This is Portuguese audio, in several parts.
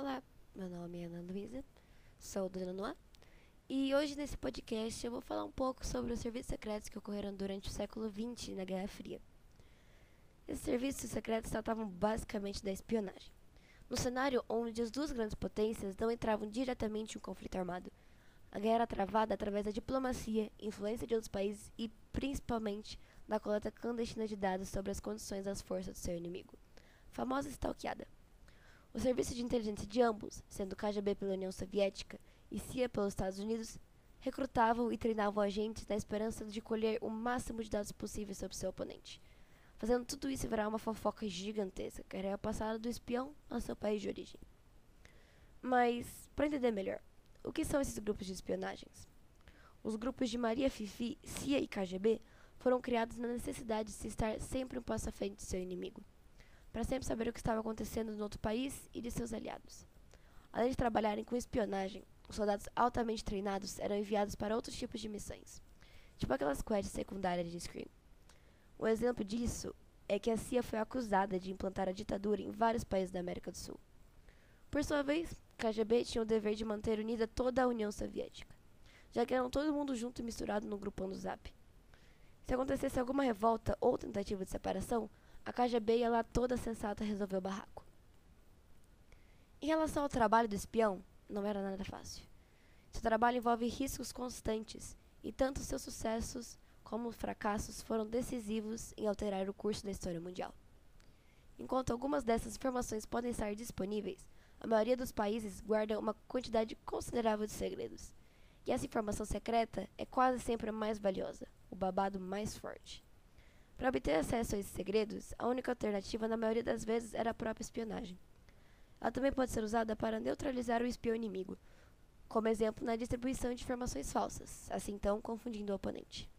Olá, meu nome é Ana Luísa, sou do Noa, e hoje nesse podcast eu vou falar um pouco sobre os serviços secretos que ocorreram durante o século XX na Guerra Fria. Esses serviços secretos tratavam basicamente da espionagem, no cenário onde as duas grandes potências não entravam diretamente em um conflito armado. A guerra era travada através da diplomacia, influência de outros países e, principalmente, da coleta clandestina de dados sobre as condições das forças do seu inimigo, famosa stalkeada. O serviço de inteligência de ambos, sendo KGB pela União Soviética e CIA pelos Estados Unidos, recrutavam e treinavam agentes na esperança de colher o máximo de dados possíveis sobre seu oponente, fazendo tudo isso virar uma fofoca gigantesca que era passada do espião ao seu país de origem. Mas, para entender melhor, o que são esses grupos de espionagens? Os grupos de Maria Fifi, CIA e KGB foram criados na necessidade de se estar sempre um passo à frente de seu inimigo para sempre saber o que estava acontecendo no outro país e de seus aliados. Além de trabalharem com espionagem, os soldados altamente treinados eram enviados para outros tipos de missões, tipo aquelas quests secundárias de Scream. Um exemplo disso é que a CIA foi acusada de implantar a ditadura em vários países da América do Sul. Por sua vez, KGB tinha o dever de manter unida toda a União Soviética, já que eram todo mundo junto e misturado no grupão do Zap. Se acontecesse alguma revolta ou tentativa de separação, a KGB ia lá toda sensata resolver o barraco. Em relação ao trabalho do espião, não era nada fácil. Seu trabalho envolve riscos constantes, e tanto seus sucessos como fracassos foram decisivos em alterar o curso da história mundial. Enquanto algumas dessas informações podem estar disponíveis, a maioria dos países guarda uma quantidade considerável de segredos. E essa informação secreta é quase sempre a mais valiosa, o babado mais forte. Para obter acesso a esses segredos, a única alternativa na maioria das vezes era a própria espionagem. Ela também pode ser usada para neutralizar o espião inimigo, como exemplo na distribuição de informações falsas, assim então confundindo o oponente.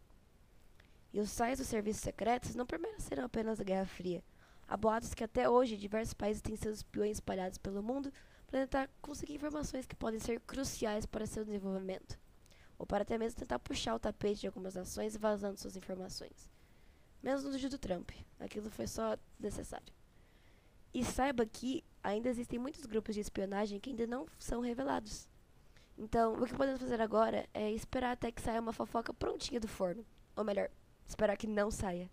E os sais dos serviços secretos não permaneceram apenas a Guerra Fria. Há boatos que até hoje diversos países têm seus espiões espalhados pelo mundo para tentar conseguir informações que podem ser cruciais para seu desenvolvimento, ou para até mesmo tentar puxar o tapete de algumas nações vazando suas informações. Menos no vídeo do Trump. Aquilo foi só necessário. E saiba que ainda existem muitos grupos de espionagem que ainda não são revelados. Então, o que podemos fazer agora é esperar até que saia uma fofoca prontinha do forno. Ou melhor, esperar que não saia.